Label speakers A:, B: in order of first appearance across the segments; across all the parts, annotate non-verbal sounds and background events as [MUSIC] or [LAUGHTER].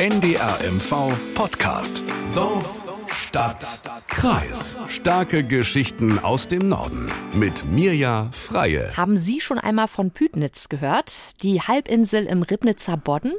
A: NDRMV Podcast. Dorf, Stadt, Kreis. Starke Geschichten aus dem Norden. Mit Mirja Freie.
B: Haben Sie schon einmal von Pütnitz gehört? Die Halbinsel im Ribnitzer Bodden?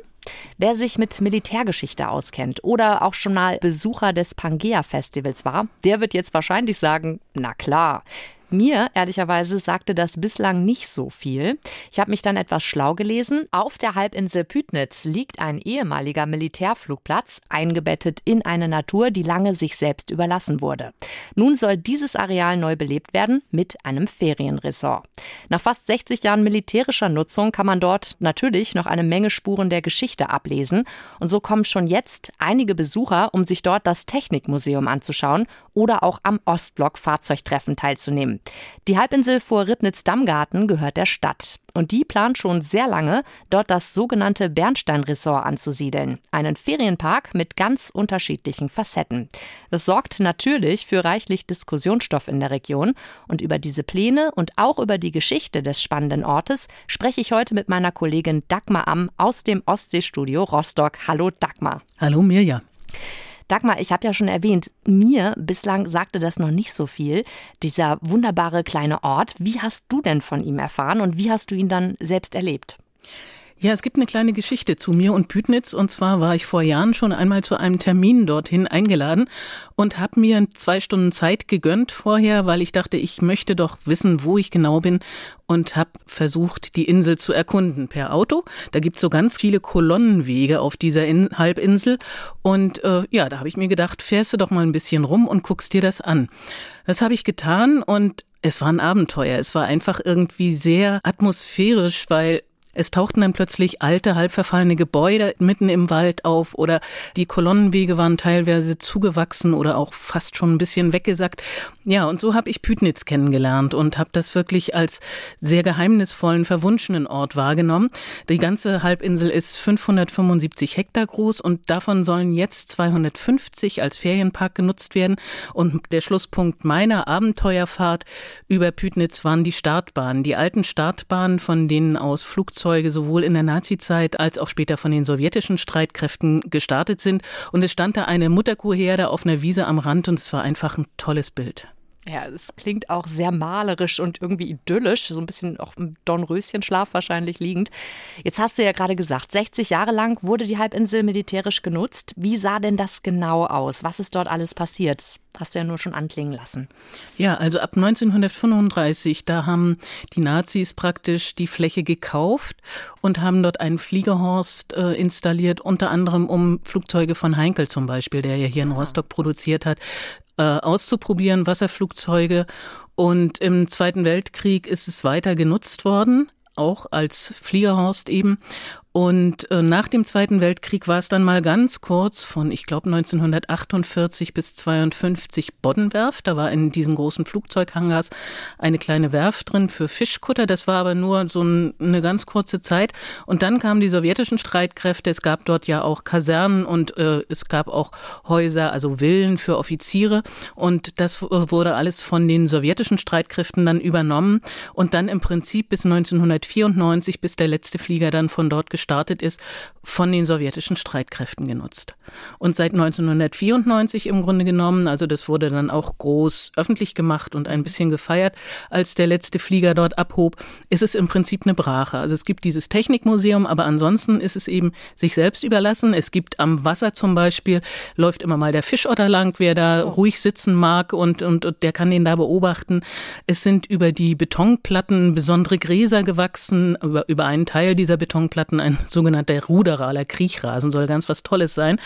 B: Wer sich mit Militärgeschichte auskennt oder auch schon mal Besucher des Pangea-Festivals war, der wird jetzt wahrscheinlich sagen, na klar. Mir, ehrlicherweise, sagte das bislang nicht so viel. Ich habe mich dann etwas schlau gelesen. Auf der Halbinsel Pütnitz liegt ein ehemaliger Militärflugplatz, eingebettet in eine Natur, die lange sich selbst überlassen wurde. Nun soll dieses Areal neu belebt werden mit einem Ferienresort. Nach fast 60 Jahren militärischer Nutzung kann man dort natürlich noch eine Menge Spuren der Geschichte ablesen. Und so kommen schon jetzt einige Besucher, um sich dort das Technikmuseum anzuschauen oder auch am Ostblock Fahrzeugtreffen teilzunehmen. Die Halbinsel vor Ribnitz-Dammgarten gehört der Stadt. Und die plant schon sehr lange, dort das sogenannte Bernstein-Ressort anzusiedeln. Einen Ferienpark mit ganz unterschiedlichen Facetten. Das sorgt natürlich für reichlich Diskussionsstoff in der Region. Und über diese Pläne und auch über die Geschichte des spannenden Ortes spreche ich heute mit meiner Kollegin Dagmar Am aus dem Ostseestudio Rostock. Hallo Dagmar.
C: Hallo Mirja.
B: Dagmar, ich habe ja schon erwähnt, mir bislang sagte das noch nicht so viel, dieser wunderbare kleine Ort. Wie hast du denn von ihm erfahren und wie hast du ihn dann selbst erlebt?
C: Ja, es gibt eine kleine Geschichte zu mir und Pütnitz. Und zwar war ich vor Jahren schon einmal zu einem Termin dorthin eingeladen und habe mir zwei Stunden Zeit gegönnt vorher, weil ich dachte, ich möchte doch wissen, wo ich genau bin und habe versucht, die Insel zu erkunden per Auto. Da gibt's so ganz viele Kolonnenwege auf dieser In Halbinsel. Und äh, ja, da habe ich mir gedacht, fährst du doch mal ein bisschen rum und guckst dir das an. Das habe ich getan und es war ein Abenteuer. Es war einfach irgendwie sehr atmosphärisch, weil es tauchten dann plötzlich alte, halb verfallene Gebäude mitten im Wald auf oder die Kolonnenwege waren teilweise zugewachsen oder auch fast schon ein bisschen weggesackt. Ja, und so habe ich Pütnitz kennengelernt und habe das wirklich als sehr geheimnisvollen, verwunschenen Ort wahrgenommen. Die ganze Halbinsel ist 575 Hektar groß und davon sollen jetzt 250 als Ferienpark genutzt werden. Und der Schlusspunkt meiner Abenteuerfahrt über Pütnitz waren die Startbahnen, die alten Startbahnen, von denen aus Flugzeuge Flugzeuge sowohl in der Nazizeit als auch später von den sowjetischen Streitkräften gestartet sind. Und es stand da eine Mutterkuhherde auf einer Wiese am Rand und es war einfach ein tolles Bild.
B: Ja, es klingt auch sehr malerisch und irgendwie idyllisch, so ein bisschen auch im Dornröschenschlaf wahrscheinlich liegend. Jetzt hast du ja gerade gesagt, 60 Jahre lang wurde die Halbinsel militärisch genutzt. Wie sah denn das genau aus? Was ist dort alles passiert? Hast du ja nur schon anklingen lassen.
C: Ja, also ab 1935, da haben die Nazis praktisch die Fläche gekauft und haben dort einen Fliegerhorst äh, installiert, unter anderem um Flugzeuge von Heinkel zum Beispiel, der ja hier in Rostock produziert hat, äh, auszuprobieren, Wasserflugzeuge. Und im Zweiten Weltkrieg ist es weiter genutzt worden, auch als Fliegerhorst eben. Und äh, nach dem Zweiten Weltkrieg war es dann mal ganz kurz von, ich glaube, 1948 bis 52 Boddenwerft. Da war in diesen großen Flugzeughangars eine kleine Werft drin für Fischkutter. Das war aber nur so ein, eine ganz kurze Zeit. Und dann kamen die sowjetischen Streitkräfte. Es gab dort ja auch Kasernen und äh, es gab auch Häuser, also Villen für Offiziere. Und das wurde alles von den sowjetischen Streitkräften dann übernommen. Und dann im Prinzip bis 1994, bis der letzte Flieger dann von dort gestartet ist, von den sowjetischen Streitkräften genutzt. Und seit 1994 im Grunde genommen, also das wurde dann auch groß öffentlich gemacht und ein bisschen gefeiert, als der letzte Flieger dort abhob, ist es im Prinzip eine Brache. Also es gibt dieses Technikmuseum, aber ansonsten ist es eben sich selbst überlassen. Es gibt am Wasser zum Beispiel, läuft immer mal der Fischotter lang, wer da ruhig sitzen mag und, und, und der kann den da beobachten. Es sind über die Betonplatten besondere Gräser gewachsen, über, über einen Teil dieser Betonplatten ein sogenannter ruderaler Kriechrasen, soll ganz was Tolles sein.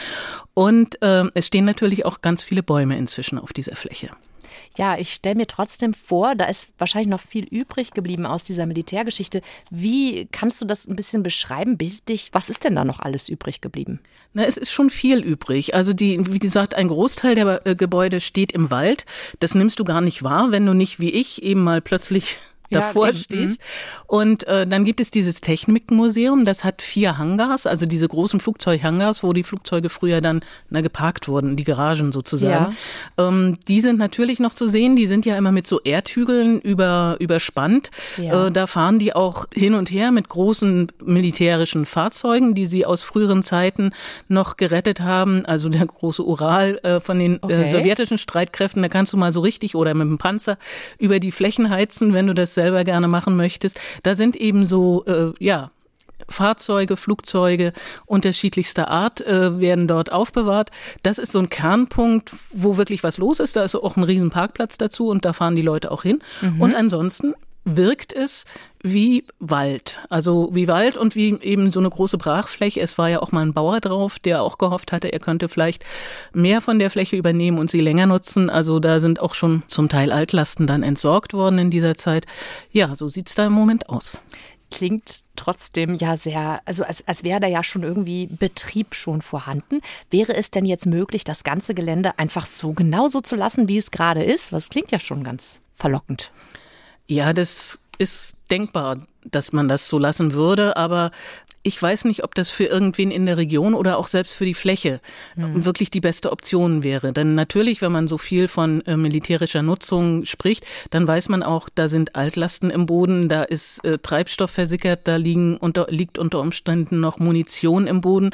C: Und äh, es stehen natürlich auch ganz viele Bäume inzwischen auf dieser Fläche.
B: Ja, ich stelle mir trotzdem vor, da ist wahrscheinlich noch viel übrig geblieben aus dieser Militärgeschichte. Wie kannst du das ein bisschen beschreiben, bildlich? Was ist denn da noch alles übrig geblieben?
C: Na, es ist schon viel übrig. Also die, wie gesagt, ein Großteil der äh, Gebäude steht im Wald. Das nimmst du gar nicht wahr, wenn du nicht wie ich eben mal plötzlich davor eben. stehst. Mhm. Und äh, dann gibt es dieses Technikmuseum, das hat vier Hangars, also diese großen Flugzeughangars, wo die Flugzeuge früher dann na, geparkt wurden, die Garagen sozusagen. Ja. Ähm, die sind natürlich noch zu sehen, die sind ja immer mit so Erdhügeln über, überspannt. Ja. Äh, da fahren die auch hin und her mit großen militärischen Fahrzeugen, die sie aus früheren Zeiten noch gerettet haben. Also der große Ural äh, von den äh, okay. sowjetischen Streitkräften, da kannst du mal so richtig oder mit dem Panzer über die Flächen heizen, wenn du das selber gerne machen möchtest. Da sind eben so, äh, ja, Fahrzeuge, Flugzeuge unterschiedlichster Art äh, werden dort aufbewahrt. Das ist so ein Kernpunkt, wo wirklich was los ist. Da ist auch ein riesen Parkplatz dazu und da fahren die Leute auch hin. Mhm. Und ansonsten wirkt es wie Wald. Also wie Wald und wie eben so eine große Brachfläche. Es war ja auch mal ein Bauer drauf, der auch gehofft hatte, er könnte vielleicht mehr von der Fläche übernehmen und sie länger nutzen. Also da sind auch schon zum Teil Altlasten dann entsorgt worden in dieser Zeit. Ja, so sieht's da im Moment aus
B: klingt trotzdem ja sehr, also als, als wäre da ja schon irgendwie Betrieb schon vorhanden. Wäre es denn jetzt möglich, das ganze Gelände einfach so genauso zu lassen, wie es gerade ist? Was klingt ja schon ganz verlockend.
C: Ja, das ist denkbar, dass man das so lassen würde, aber ich weiß nicht, ob das für irgendwen in der Region oder auch selbst für die Fläche mhm. wirklich die beste Option wäre. Denn natürlich, wenn man so viel von äh, militärischer Nutzung spricht, dann weiß man auch, da sind Altlasten im Boden, da ist äh, Treibstoff versickert, da liegen unter, liegt unter Umständen noch Munition im Boden.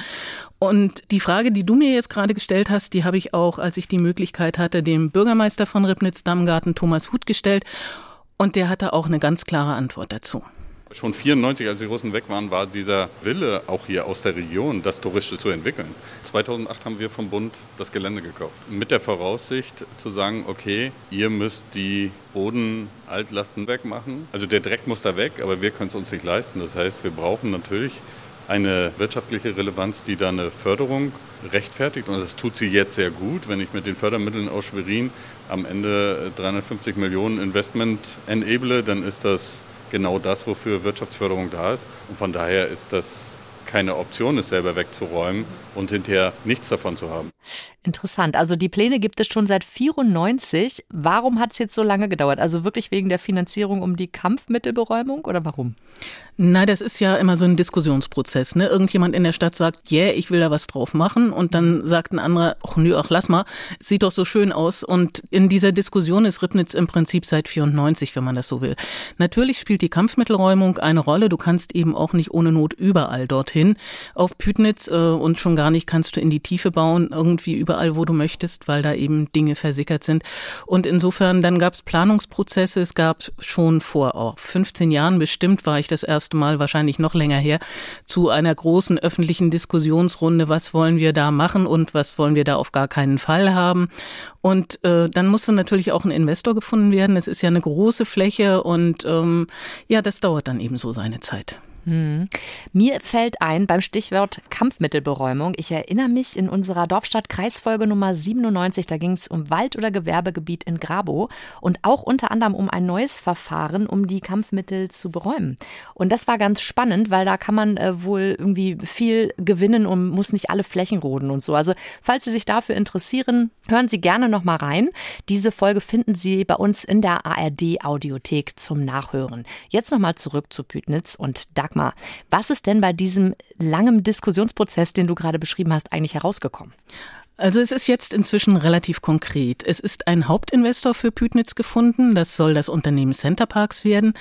C: Und die Frage, die du mir jetzt gerade gestellt hast, die habe ich auch, als ich die Möglichkeit hatte, dem Bürgermeister von Ribnitz-Dammgarten, Thomas Huth, gestellt. Und der hatte auch eine ganz klare Antwort dazu.
D: Schon 94, als die Russen weg waren, war dieser Wille auch hier aus der Region, das Touristische zu entwickeln. 2008 haben wir vom Bund das Gelände gekauft. Mit der Voraussicht zu sagen, okay, ihr müsst die Bodenaltlasten wegmachen. Also der Dreck muss da weg, aber wir können es uns nicht leisten. Das heißt, wir brauchen natürlich eine wirtschaftliche Relevanz, die da eine Förderung rechtfertigt. Und das tut sie jetzt sehr gut. Wenn ich mit den Fördermitteln aus Schwerin am Ende 350 Millionen Investment enable, dann ist das genau das, wofür Wirtschaftsförderung da ist. Und von daher ist das keine Option, es selber wegzuräumen und hinterher nichts davon zu haben.
B: Interessant. Also die Pläne gibt es schon seit 94. Warum hat es jetzt so lange gedauert? Also wirklich wegen der Finanzierung um die Kampfmittelberäumung oder warum?
C: Na, das ist ja immer so ein Diskussionsprozess. Ne? Irgendjemand in der Stadt sagt, yeah, ich will da was drauf machen. Und dann sagt ein anderer, ach nö, ach lass mal, sieht doch so schön aus. Und in dieser Diskussion ist Ribnitz im Prinzip seit 94, wenn man das so will. Natürlich spielt die Kampfmittelräumung eine Rolle. Du kannst eben auch nicht ohne Not überall dorthin auf Pütnitz äh, und schon gar nicht kannst du in die Tiefe bauen, irgendwie überall, wo du möchtest, weil da eben Dinge versickert sind. Und insofern, dann gab es Planungsprozesse. Es gab schon vor oh, 15 Jahren bestimmt, war ich das erste Mal, wahrscheinlich noch länger her, zu einer großen öffentlichen Diskussionsrunde, was wollen wir da machen und was wollen wir da auf gar keinen Fall haben. Und äh, dann musste natürlich auch ein Investor gefunden werden. Es ist ja eine große Fläche und ähm, ja, das dauert dann eben so seine Zeit.
B: Hm. Mir fällt ein beim Stichwort Kampfmittelberäumung. Ich erinnere mich in unserer Dorfstadt-Kreisfolge Nummer 97, da ging es um Wald- oder Gewerbegebiet in Grabo und auch unter anderem um ein neues Verfahren, um die Kampfmittel zu beräumen. Und das war ganz spannend, weil da kann man äh, wohl irgendwie viel gewinnen und muss nicht alle Flächen roden und so. Also, falls Sie sich dafür interessieren, hören Sie gerne noch mal rein. Diese Folge finden Sie bei uns in der ARD Audiothek zum Nachhören. Jetzt noch mal zurück zu Pütnitz und Dagmar mal, was ist denn bei diesem langen Diskussionsprozess, den du gerade beschrieben hast, eigentlich herausgekommen?
C: Also es ist jetzt inzwischen relativ konkret. Es ist ein Hauptinvestor für Pütnitz gefunden. Das soll das Unternehmen Centerparks werden.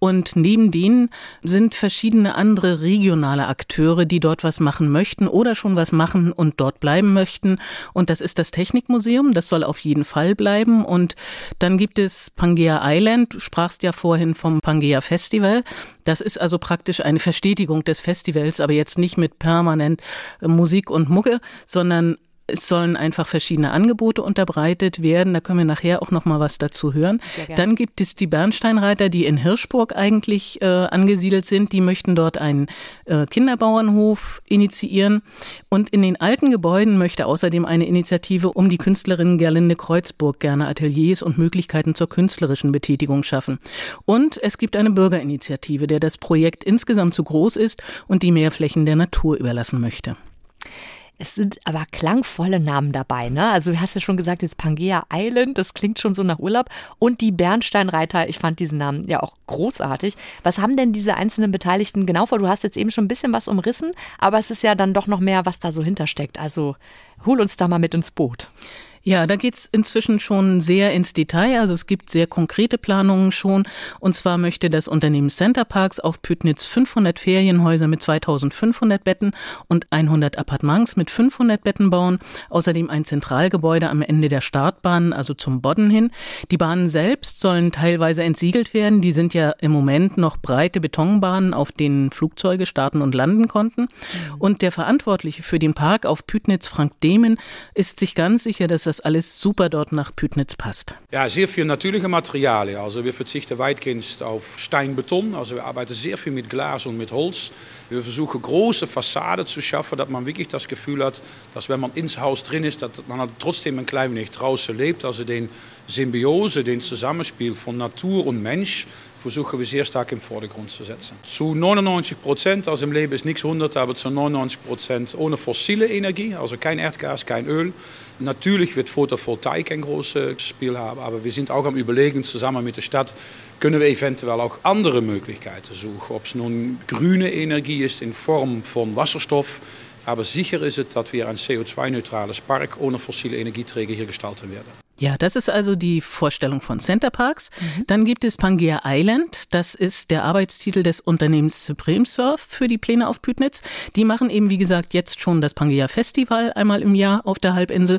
C: Und neben denen sind verschiedene andere regionale Akteure, die dort was machen möchten oder schon was machen und dort bleiben möchten. Und das ist das Technikmuseum. Das soll auf jeden Fall bleiben. Und dann gibt es Pangea Island. Du sprachst ja vorhin vom Pangea Festival. Das ist also praktisch eine Verstetigung des Festivals, aber jetzt nicht mit permanent Musik und Mucke, sondern es sollen einfach verschiedene Angebote unterbreitet werden. Da können wir nachher auch noch mal was dazu hören. Dann gibt es die Bernsteinreiter, die in Hirschburg eigentlich äh, angesiedelt sind. Die möchten dort einen äh, Kinderbauernhof initiieren. Und in den alten Gebäuden möchte außerdem eine Initiative um die Künstlerin Gerlinde Kreuzburg gerne Ateliers und Möglichkeiten zur künstlerischen Betätigung schaffen. Und es gibt eine Bürgerinitiative, der das Projekt insgesamt zu groß ist und die mehr Flächen der Natur überlassen möchte.
B: Es sind aber klangvolle Namen dabei, ne? Also du hast ja schon gesagt, jetzt Pangea Island, das klingt schon so nach Urlaub. Und die Bernsteinreiter, ich fand diesen Namen ja auch großartig. Was haben denn diese einzelnen Beteiligten genau vor? Du hast jetzt eben schon ein bisschen was umrissen, aber es ist ja dann doch noch mehr, was da so hintersteckt. Also hol uns da mal mit ins Boot.
C: Ja, da geht's inzwischen schon sehr ins Detail. Also es gibt sehr konkrete Planungen schon. Und zwar möchte das Unternehmen Center Parks auf Pütnitz 500 Ferienhäuser mit 2500 Betten und 100 Appartements mit 500 Betten bauen. Außerdem ein Zentralgebäude am Ende der Startbahn, also zum Bodden hin. Die Bahnen selbst sollen teilweise entsiegelt werden. Die sind ja im Moment noch breite Betonbahnen, auf denen Flugzeuge starten und landen konnten. Mhm. Und der Verantwortliche für den Park auf Pütnitz, Frank Dehmen, ist sich ganz sicher, dass das das alles super dort nach Pütnitz passt.
E: Ja, sehr viel natürliche Materialien. Also wir verzichten weitgehend auf Steinbeton. Also wir arbeiten sehr viel mit Glas und mit Holz. Wir versuchen große Fassaden zu schaffen, dass man wirklich das Gefühl hat, dass wenn man ins Haus drin ist, dass man trotzdem ein klein wenig draußen lebt. Also den Symbiose, den Zusammenspiel von Natur und Mensch versuchen wir sehr stark im Vordergrund zu setzen. Zu 99 Prozent, also im Leben ist nichts 100, aber zu 99 Prozent ohne fossile Energie, also kein Erdgas, kein Öl. Natürlich wird Photovoltaik ein großes Spiel haben, aber wir sind auch am Überlegen, zusammen mit der Stadt, können wir eventuell auch andere Möglichkeiten suchen. Ob es nun grüne Energie ist in Form von Wasserstoff, aber sicher ist es, dass wir ein CO2-neutrales Park ohne fossile Energieträger hier gestalten werden.
C: Ja, das ist also die Vorstellung von Center Parks. Mhm. Dann gibt es Pangea Island. Das ist der Arbeitstitel des Unternehmens Supreme Surf für die Pläne auf Pütnitz. Die machen eben, wie gesagt, jetzt schon das Pangea Festival einmal im Jahr auf der Halbinsel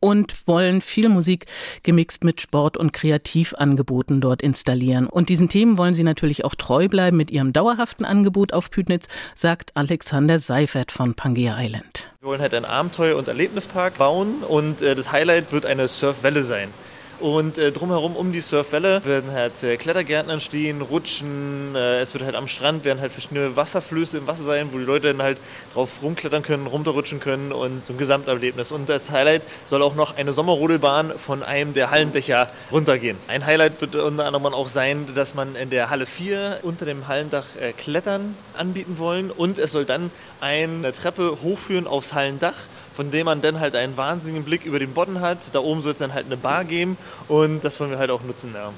C: und wollen viel Musik gemixt mit Sport- und Kreativangeboten dort installieren. Und diesen Themen wollen sie natürlich auch treu bleiben mit ihrem dauerhaften Angebot auf Pütnitz, sagt Alexander Seifert von Pangea Island.
F: Wir wollen halt einen Abenteuer- und Erlebnispark bauen und äh, das Highlight wird eine Surfwelle sein. Und äh, drumherum um die Surfwelle werden halt äh, Klettergärten entstehen, Rutschen. Äh, es wird halt am Strand werden halt verschiedene Wasserflöße im Wasser sein, wo die Leute dann halt drauf rumklettern können, runterrutschen können und ein Gesamterlebnis. Und als Highlight soll auch noch eine Sommerrodelbahn von einem der Hallendächer runtergehen. Ein Highlight wird unter anderem auch sein, dass man in der Halle 4 unter dem Hallendach äh, Klettern anbieten wollen und es soll dann eine Treppe hochführen aufs Hallendach von dem man dann halt einen wahnsinnigen Blick über den Bodden hat. Da oben soll es dann halt eine Bar geben und das wollen wir halt auch nutzen. Ja.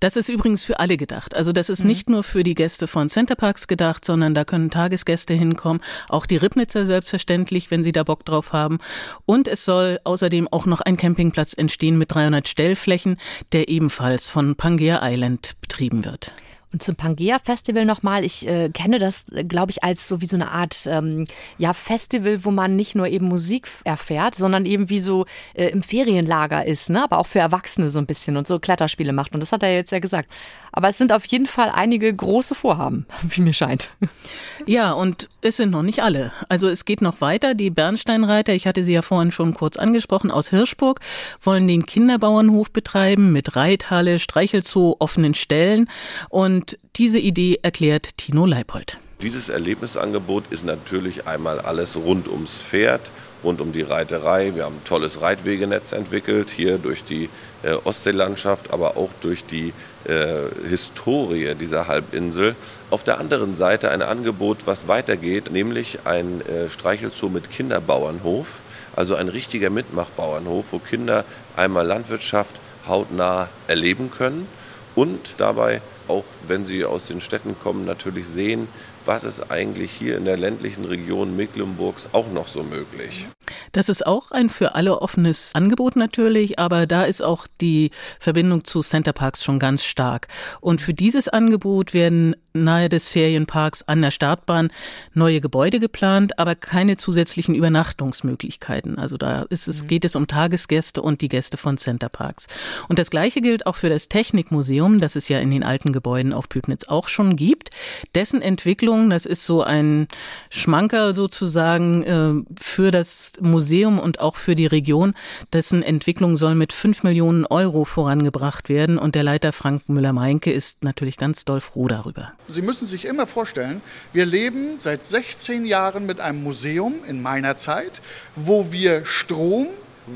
C: Das ist übrigens für alle gedacht. Also das ist mhm. nicht nur für die Gäste von Centerparks gedacht, sondern da können Tagesgäste hinkommen, auch die Ribnitzer selbstverständlich, wenn sie da Bock drauf haben. Und es soll außerdem auch noch ein Campingplatz entstehen mit 300 Stellflächen, der ebenfalls von Pangea Island betrieben wird.
B: Und zum Pangea Festival nochmal. Ich äh, kenne das, glaube ich, als so wie so eine Art ähm, ja, Festival, wo man nicht nur eben Musik erfährt, sondern eben wie so äh, im Ferienlager ist, ne? aber auch für Erwachsene so ein bisschen und so Kletterspiele macht. Und das hat er jetzt ja gesagt. Aber es sind auf jeden Fall einige große Vorhaben, [LAUGHS] wie mir scheint.
C: Ja, und es sind noch nicht alle. Also es geht noch weiter. Die Bernsteinreiter, ich hatte sie ja vorhin schon kurz angesprochen, aus Hirschburg, wollen den Kinderbauernhof betreiben mit Reithalle, Streichelzoo, offenen Ställen. Und diese Idee erklärt Tino Leipold.
G: Dieses Erlebnisangebot ist natürlich einmal alles rund ums Pferd, rund um die Reiterei. Wir haben ein tolles Reitwegenetz entwickelt, hier durch die äh, Ostseelandschaft, aber auch durch die äh, Historie dieser Halbinsel. Auf der anderen Seite ein Angebot, was weitergeht, nämlich ein äh, Streichelzoo mit Kinderbauernhof, also ein richtiger Mitmachbauernhof, wo Kinder einmal Landwirtschaft hautnah erleben können und dabei auch wenn sie aus den Städten kommen, natürlich sehen, was ist eigentlich hier in der ländlichen Region Mecklenburgs auch noch so möglich.
C: Das ist auch ein für alle offenes Angebot natürlich, aber da ist auch die Verbindung zu Center Parks schon ganz stark. Und für dieses Angebot werden nahe des Ferienparks an der Startbahn neue Gebäude geplant, aber keine zusätzlichen Übernachtungsmöglichkeiten. Also da ist es, mhm. geht es um Tagesgäste und die Gäste von Center Parks. Und das Gleiche gilt auch für das Technikmuseum, das es ja in den alten Gebäuden auf Pübnitz auch schon gibt. Dessen Entwicklung, das ist so ein Schmankerl sozusagen äh, für das Museum und auch für die Region. Dessen Entwicklung soll mit fünf Millionen Euro vorangebracht werden. Und der Leiter Frank Müller-Meinke ist natürlich ganz doll froh darüber.
H: Sie müssen sich immer vorstellen, wir leben seit 16 Jahren mit einem Museum in meiner Zeit, wo wir Strom,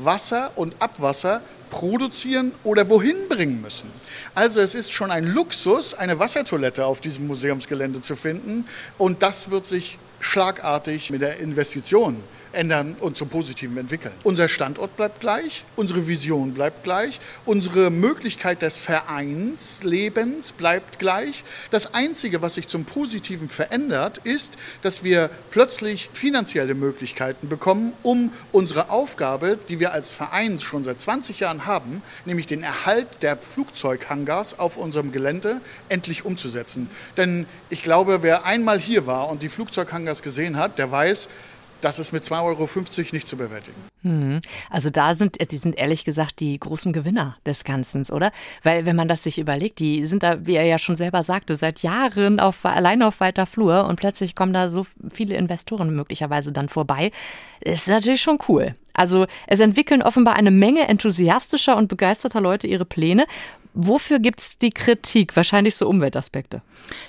H: Wasser und Abwasser produzieren oder wohin bringen müssen. Also es ist schon ein Luxus, eine Wassertoilette auf diesem Museumsgelände zu finden und das wird sich schlagartig mit der Investition ändern und zum Positiven entwickeln. Unser Standort bleibt gleich, unsere Vision bleibt gleich, unsere Möglichkeit des Vereinslebens bleibt gleich. Das Einzige, was sich zum Positiven verändert, ist, dass wir plötzlich finanzielle Möglichkeiten bekommen, um unsere Aufgabe, die wir als Verein schon seit 20 Jahren haben, nämlich den Erhalt der Flugzeughangars auf unserem Gelände, endlich umzusetzen. Denn ich glaube, wer einmal hier war und die Flugzeughangars gesehen hat, der weiß, das ist mit 2,50 Euro nicht zu bewältigen.
B: Hm. Also da sind, die sind ehrlich gesagt die großen Gewinner des Ganzen, oder? Weil wenn man das sich überlegt, die sind da, wie er ja schon selber sagte, seit Jahren auf, allein auf weiter Flur und plötzlich kommen da so viele Investoren möglicherweise dann vorbei. Ist natürlich schon cool. Also es entwickeln offenbar eine Menge enthusiastischer und begeisterter Leute ihre Pläne. Wofür gibt es die Kritik? Wahrscheinlich so Umweltaspekte.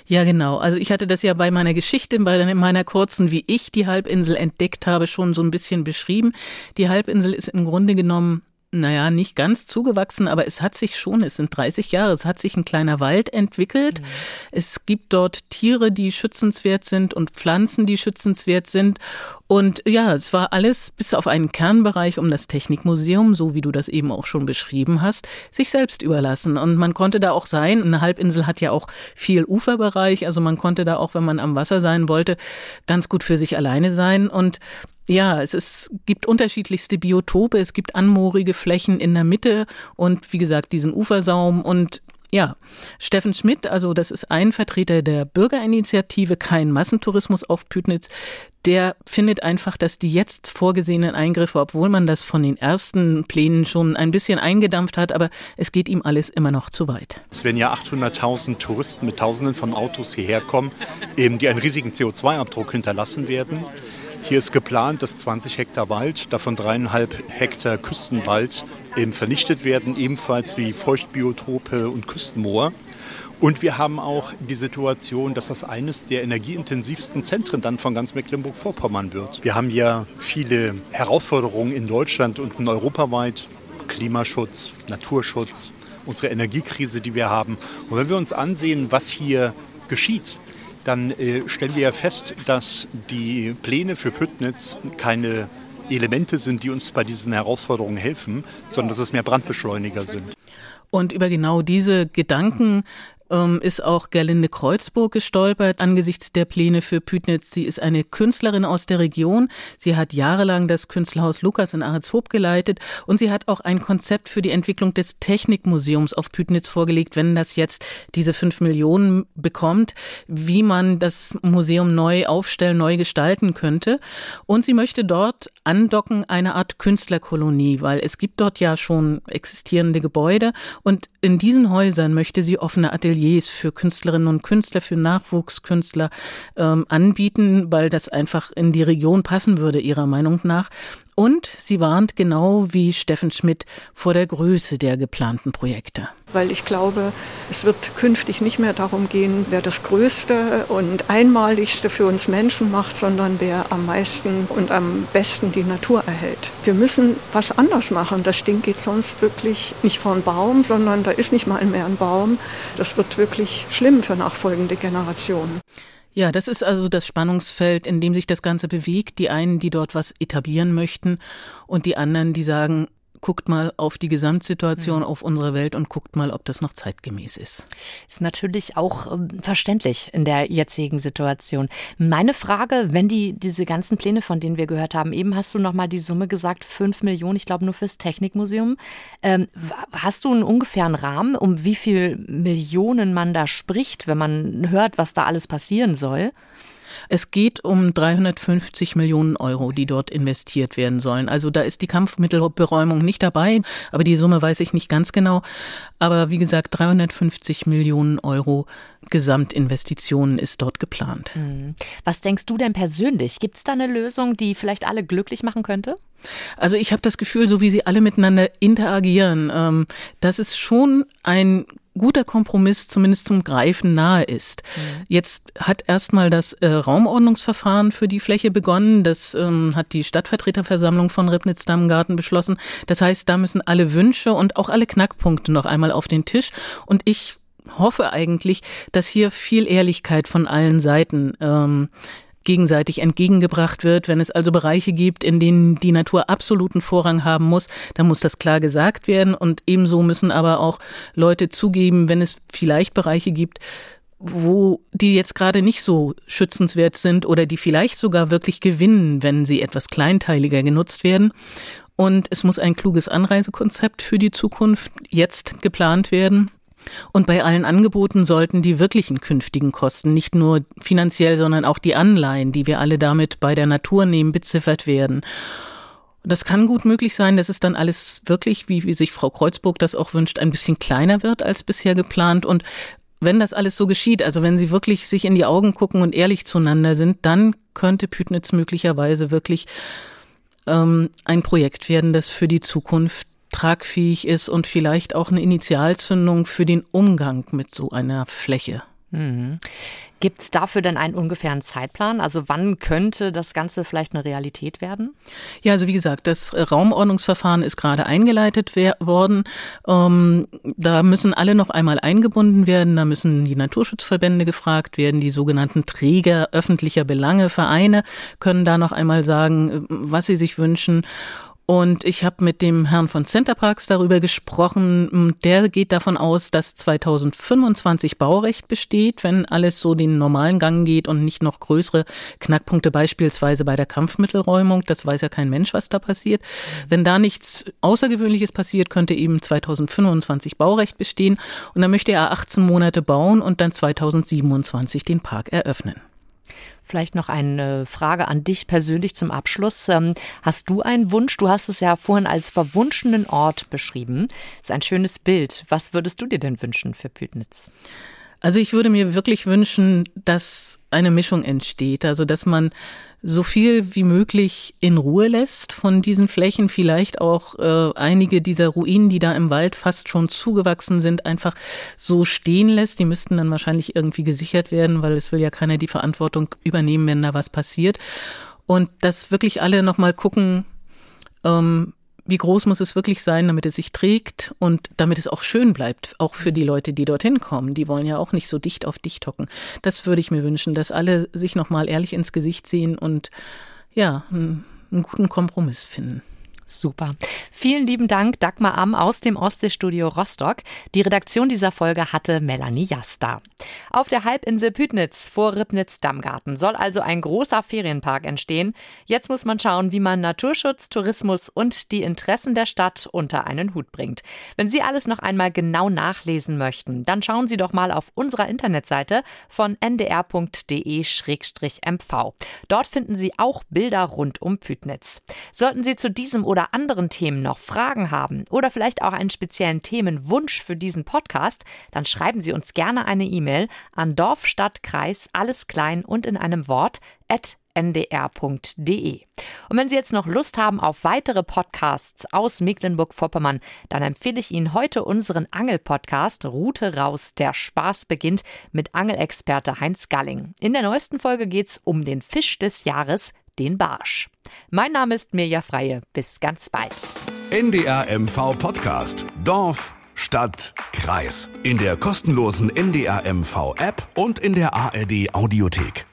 C: Ja, genau. Also ich hatte das ja bei meiner Geschichte, bei meiner kurzen, wie ich die Halbinsel entdeckt habe, schon so ein bisschen beschrieben. Die Halbinsel ist im Grunde genommen naja, nicht ganz zugewachsen, aber es hat sich schon, es sind 30 Jahre, es hat sich ein kleiner Wald entwickelt. Mhm. Es gibt dort Tiere, die schützenswert sind und Pflanzen, die schützenswert sind. Und ja, es war alles bis auf einen Kernbereich um das Technikmuseum, so wie du das eben auch schon beschrieben hast, sich selbst überlassen. Und man konnte da auch sein. Eine Halbinsel hat ja auch viel Uferbereich, also man konnte da auch, wenn man am Wasser sein wollte, ganz gut für sich alleine sein. Und ja, es ist, gibt unterschiedlichste Biotope. Es gibt anmoorige Flächen in der Mitte und wie gesagt diesen Ufersaum und ja, Steffen Schmidt, also das ist ein Vertreter der Bürgerinitiative Kein Massentourismus auf Pütnitz, der findet einfach, dass die jetzt vorgesehenen Eingriffe, obwohl man das von den ersten Plänen schon ein bisschen eingedampft hat, aber es geht ihm alles immer noch zu weit.
I: Es werden ja 800.000 Touristen mit Tausenden von Autos hierher kommen, die einen riesigen CO2-Abdruck hinterlassen werden. Hier ist geplant, dass 20 Hektar Wald, davon dreieinhalb Hektar Küstenwald eben vernichtet werden, ebenfalls wie Feuchtbiotope und Küstenmoor. Und wir haben auch die Situation, dass das eines der energieintensivsten Zentren dann von ganz Mecklenburg-Vorpommern wird. Wir haben ja viele Herausforderungen in Deutschland und in europaweit. Klimaschutz, Naturschutz, unsere Energiekrise, die wir haben. Und wenn wir uns ansehen, was hier geschieht, dann äh, stellen wir ja fest, dass die Pläne für Püttnitz keine Elemente sind, die uns bei diesen Herausforderungen helfen, sondern dass es mehr Brandbeschleuniger sind.
C: Und über genau diese Gedanken ähm, ist auch Gerlinde Kreuzburg gestolpert angesichts der Pläne für Pütnitz. Sie ist eine Künstlerin aus der Region. Sie hat jahrelang das Künstlerhaus Lukas in Ahrenshoop geleitet und sie hat auch ein Konzept für die Entwicklung des Technikmuseums auf Pütnitz vorgelegt, wenn das jetzt diese fünf Millionen bekommt, wie man das Museum neu aufstellen, neu gestalten könnte. Und sie möchte dort andocken eine Art Künstlerkolonie, weil es gibt dort ja schon existierende Gebäude und in diesen Häusern möchte sie offene Ateliers Ateliers für Künstlerinnen und Künstler, für Nachwuchskünstler ähm, anbieten, weil das einfach in die Region passen würde, ihrer Meinung nach. Und sie warnt genau wie Steffen Schmidt vor der Größe der geplanten Projekte.
J: Weil ich glaube, es wird künftig nicht mehr darum gehen, wer das Größte und Einmaligste für uns Menschen macht, sondern wer am meisten und am besten die Natur erhält. Wir müssen was anders machen. Das Ding geht sonst wirklich nicht vor einen Baum, sondern da ist nicht mal mehr ein Baum. Das wird wirklich schlimm für nachfolgende Generationen.
C: Ja, das ist also das Spannungsfeld, in dem sich das Ganze bewegt. Die einen, die dort was etablieren möchten und die anderen, die sagen, guckt mal auf die Gesamtsituation, mhm. auf unsere Welt und guckt mal, ob das noch zeitgemäß ist.
B: Ist natürlich auch ähm, verständlich in der jetzigen Situation. Meine Frage, wenn die diese ganzen Pläne, von denen wir gehört haben, eben hast du noch mal die Summe gesagt, fünf Millionen, ich glaube nur fürs Technikmuseum. Ähm, hast du einen ungefähren Rahmen, um wie viel Millionen man da spricht, wenn man hört, was da alles passieren soll?
C: Es geht um 350 Millionen Euro, die dort investiert werden sollen. Also da ist die Kampfmittelberäumung nicht dabei, aber die Summe weiß ich nicht ganz genau. Aber wie gesagt, 350 Millionen Euro Gesamtinvestitionen ist dort geplant. Hm.
B: Was denkst du denn persönlich? Gibt es da eine Lösung, die vielleicht alle glücklich machen könnte?
C: Also ich habe das Gefühl, so wie sie alle miteinander interagieren, ähm, dass es schon ein guter Kompromiss zumindest zum Greifen nahe ist. Mhm. Jetzt hat erstmal das äh, Raumordnungsverfahren für die Fläche begonnen. Das ähm, hat die Stadtvertreterversammlung von Ribnitz-Dammgarten beschlossen. Das heißt, da müssen alle Wünsche und auch alle Knackpunkte noch einmal auf den Tisch. Und ich hoffe eigentlich, dass hier viel Ehrlichkeit von allen Seiten ähm, gegenseitig entgegengebracht wird. Wenn es also Bereiche gibt, in denen die Natur absoluten Vorrang haben muss, dann muss das klar gesagt werden. Und ebenso müssen aber auch Leute zugeben, wenn es vielleicht Bereiche gibt, wo die jetzt gerade nicht so schützenswert sind oder die vielleicht sogar wirklich gewinnen, wenn sie etwas kleinteiliger genutzt werden. Und es muss ein kluges Anreisekonzept für die Zukunft jetzt geplant werden. Und bei allen Angeboten sollten die wirklichen künftigen Kosten, nicht nur finanziell, sondern auch die Anleihen, die wir alle damit bei der Natur nehmen, beziffert werden. Das kann gut möglich sein, dass es dann alles wirklich, wie, wie sich Frau Kreuzburg das auch wünscht, ein bisschen kleiner wird als bisher geplant. Und wenn das alles so geschieht, also wenn sie wirklich sich in die Augen gucken und ehrlich zueinander sind, dann könnte Pütnitz möglicherweise wirklich ähm, ein Projekt werden, das für die Zukunft tragfähig ist und vielleicht auch eine Initialzündung für den Umgang mit so einer Fläche.
B: Mhm. Gibt es dafür denn einen ungefähren Zeitplan? Also wann könnte das Ganze vielleicht eine Realität werden?
C: Ja, also wie gesagt, das Raumordnungsverfahren ist gerade eingeleitet worden. Ähm, da müssen alle noch einmal eingebunden werden. Da müssen die Naturschutzverbände gefragt werden. Die sogenannten Träger öffentlicher Belange, Vereine können da noch einmal sagen, was sie sich wünschen. Und ich habe mit dem Herrn von Centerparks darüber gesprochen. Der geht davon aus, dass 2025 Baurecht besteht, wenn alles so den normalen Gang geht und nicht noch größere Knackpunkte beispielsweise bei der Kampfmittelräumung. Das weiß ja kein Mensch, was da passiert. Wenn da nichts Außergewöhnliches passiert, könnte eben 2025 Baurecht bestehen. Und dann möchte er 18 Monate bauen und dann 2027 den Park eröffnen.
B: Vielleicht noch eine Frage an dich persönlich zum Abschluss. Ähm, hast du einen Wunsch? Du hast es ja vorhin als verwunschenen Ort beschrieben. Das ist ein schönes Bild. Was würdest du dir denn wünschen für Pütnitz?
C: Also ich würde mir wirklich wünschen, dass eine Mischung entsteht, also dass man so viel wie möglich in Ruhe lässt von diesen Flächen, vielleicht auch äh, einige dieser Ruinen, die da im Wald fast schon zugewachsen sind, einfach so stehen lässt. Die müssten dann wahrscheinlich irgendwie gesichert werden, weil es will ja keiner die Verantwortung übernehmen, wenn da was passiert. Und dass wirklich alle nochmal gucken, ähm, wie groß muss es wirklich sein, damit es sich trägt und damit es auch schön bleibt, auch für die Leute, die dorthin kommen. Die wollen ja auch nicht so dicht auf dicht hocken. Das würde ich mir wünschen, dass alle sich nochmal ehrlich ins Gesicht sehen und ja, einen, einen guten Kompromiss finden.
B: Super. Vielen lieben Dank, Dagmar Am aus dem Ostseestudio Rostock. Die Redaktion dieser Folge hatte Melanie Jasta. Auf der Halbinsel Pütnitz vor Ribnitz-Dammgarten soll also ein großer Ferienpark entstehen. Jetzt muss man schauen, wie man Naturschutz, Tourismus und die Interessen der Stadt unter einen Hut bringt. Wenn Sie alles noch einmal genau nachlesen möchten, dann schauen Sie doch mal auf unserer Internetseite von ndr.de-mv. Dort finden Sie auch Bilder rund um Pütnitz. Sollten Sie zu diesem oder oder anderen Themen noch Fragen haben oder vielleicht auch einen speziellen Themenwunsch für diesen Podcast, dann schreiben Sie uns gerne eine E-Mail an Dorf, Stadt, Kreis, alles klein und in einem Wort at ndr.de. Und wenn Sie jetzt noch Lust haben auf weitere Podcasts aus Mecklenburg-Vorpommern, dann empfehle ich Ihnen heute unseren Angel-Podcast Route raus, der Spaß beginnt mit Angelexperte Heinz Galling. In der neuesten Folge geht es um den Fisch des Jahres, den Barsch. Mein Name ist Mirja Freie. Bis ganz bald.
A: NDR MV Podcast. Dorf, Stadt, Kreis. In der kostenlosen NDR MV App und in der ARD Audiothek.